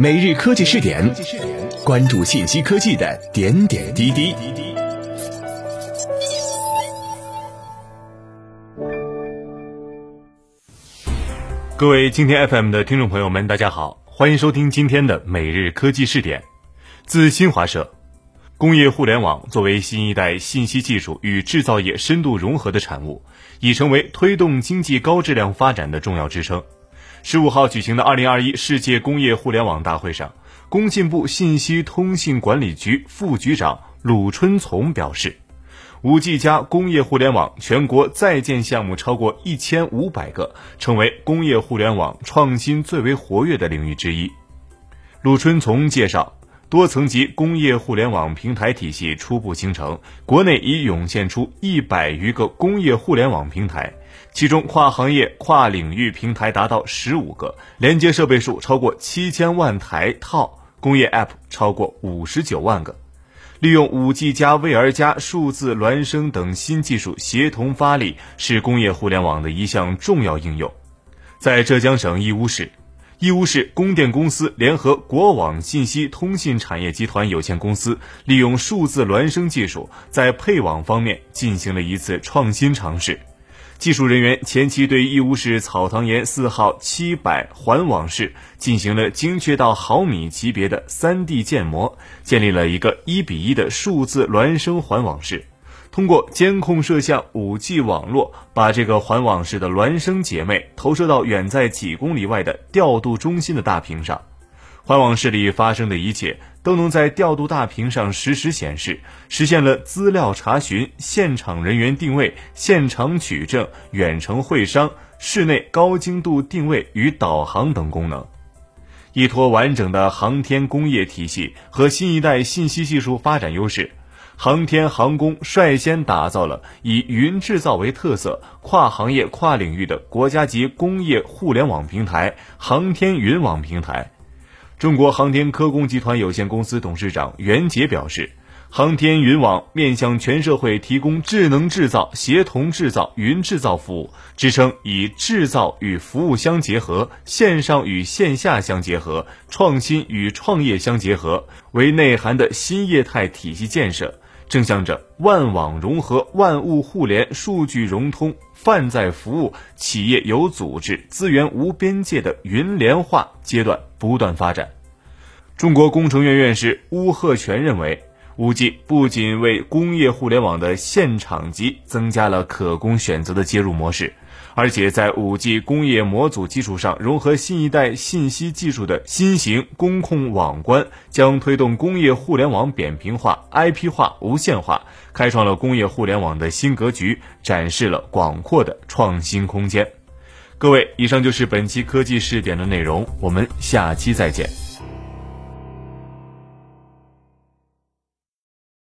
每日科技试点，关注信息科技的点点滴滴。各位今天 FM 的听众朋友们，大家好，欢迎收听今天的每日科技试点。自新华社，工业互联网作为新一代信息技术与制造业深度融合的产物，已成为推动经济高质量发展的重要支撑。十五号举行的二零二一世界工业互联网大会上，工信部信息通信管理局副局长鲁春从表示，五 G 加工业互联网全国在建项目超过一千五百个，成为工业互联网创新最为活跃的领域之一。鲁春从介绍。多层级工业互联网平台体系初步形成，国内已涌现出一百余个工业互联网平台，其中跨行业、跨领域平台达到十五个，连接设备数超过七千万台套，工业 App 超过五十九万个。利用五 G 加 VR 加数字孪生等新技术协同发力，是工业互联网的一项重要应用。在浙江省义乌市。义乌市供电公司联合国网信息通信产业集团有限公司，利用数字孪生技术，在配网方面进行了一次创新尝试。技术人员前期对义乌市草堂岩四号七百环网室进行了精确到毫米级别的 3D 建模，建立了一个一比一的数字孪生环网室。通过监控摄像、五 G 网络，把这个环网式的孪生姐妹投射到远在几公里外的调度中心的大屏上，环网室里发生的一切都能在调度大屏上实时显示，实现了资料查询、现场人员定位、现场取证、远程会商、室内高精度定位与导航等功能，依托完整的航天工业体系和新一代信息技术发展优势。航天航空率先打造了以云制造为特色、跨行业、跨领域的国家级工业互联网平台——航天云网平台。中国航天科工集团有限公司董事长袁杰表示，航天云网面向全社会提供智能制造、协同制造、云制造服务，支撑以制造与服务相结合、线上与线下相结合、创新与创业相结合为内涵的新业态体系建设。正向着万网融合、万物互联、数据融通、泛在服务、企业有组织、资源无边界的云联化阶段不断发展。中国工程院院士邬贺铨认为。五 G 不仅为工业互联网的现场级增加了可供选择的接入模式，而且在五 G 工业模组基础上融合新一代信息技术的新型工控网关，将推动工业互联网扁平化、IP 化、无线化，开创了工业互联网的新格局，展示了广阔的创新空间。各位，以上就是本期科技试点的内容，我们下期再见。